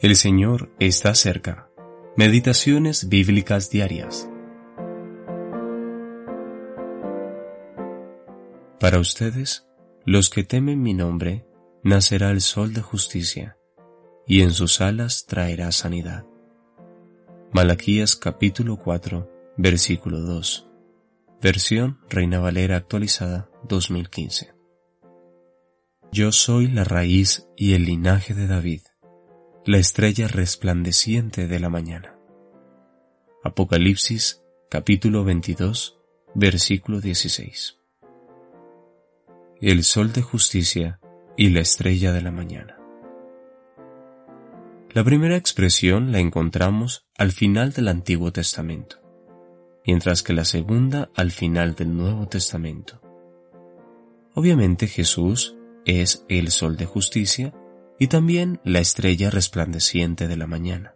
El Señor está cerca. Meditaciones bíblicas diarias. Para ustedes, los que temen mi nombre, nacerá el sol de justicia, y en sus alas traerá sanidad. Malaquías capítulo 4, versículo 2. Versión Reina Valera actualizada 2015. Yo soy la raíz y el linaje de David la estrella resplandeciente de la mañana. Apocalipsis capítulo 22 versículo 16. El sol de justicia y la estrella de la mañana. La primera expresión la encontramos al final del Antiguo Testamento, mientras que la segunda al final del Nuevo Testamento. Obviamente Jesús es el sol de justicia y también la estrella resplandeciente de la mañana.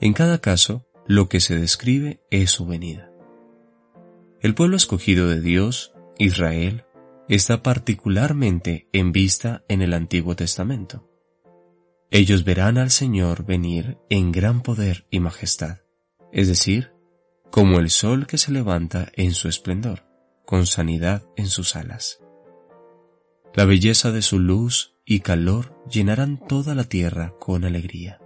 En cada caso, lo que se describe es su venida. El pueblo escogido de Dios, Israel, está particularmente en vista en el Antiguo Testamento. Ellos verán al Señor venir en gran poder y majestad, es decir, como el sol que se levanta en su esplendor, con sanidad en sus alas. La belleza de su luz y calor llenarán toda la tierra con alegría.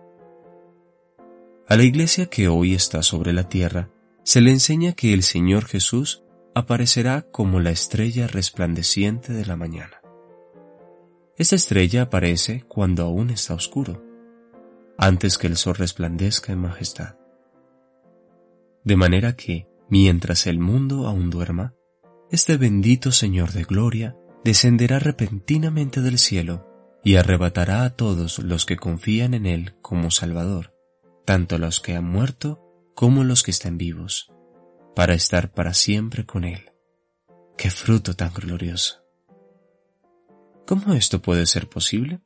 A la iglesia que hoy está sobre la tierra se le enseña que el Señor Jesús aparecerá como la estrella resplandeciente de la mañana. Esta estrella aparece cuando aún está oscuro, antes que el sol resplandezca en majestad. De manera que, mientras el mundo aún duerma, este bendito Señor de gloria descenderá repentinamente del cielo y arrebatará a todos los que confían en Él como Salvador, tanto los que han muerto como los que están vivos, para estar para siempre con Él. ¡Qué fruto tan glorioso! ¿Cómo esto puede ser posible?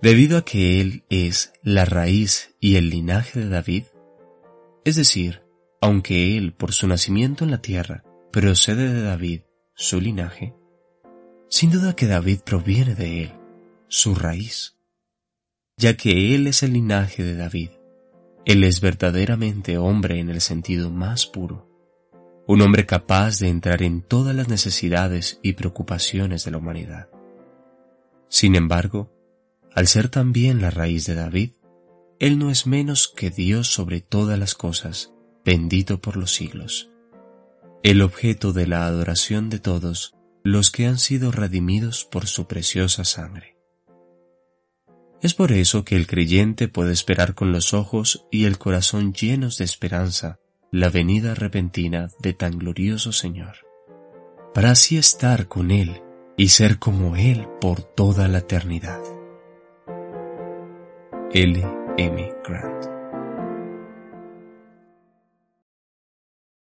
Debido a que Él es la raíz y el linaje de David, es decir, aunque Él por su nacimiento en la tierra procede de David, su linaje, sin duda que David proviene de Él su raíz, ya que Él es el linaje de David. Él es verdaderamente hombre en el sentido más puro, un hombre capaz de entrar en todas las necesidades y preocupaciones de la humanidad. Sin embargo, al ser también la raíz de David, Él no es menos que Dios sobre todas las cosas, bendito por los siglos. El objeto de la adoración de todos los que han sido redimidos por su preciosa sangre. Es por eso que el creyente puede esperar con los ojos y el corazón llenos de esperanza la venida repentina de tan glorioso Señor, para así estar con Él y ser como Él por toda la eternidad. L. M. Grant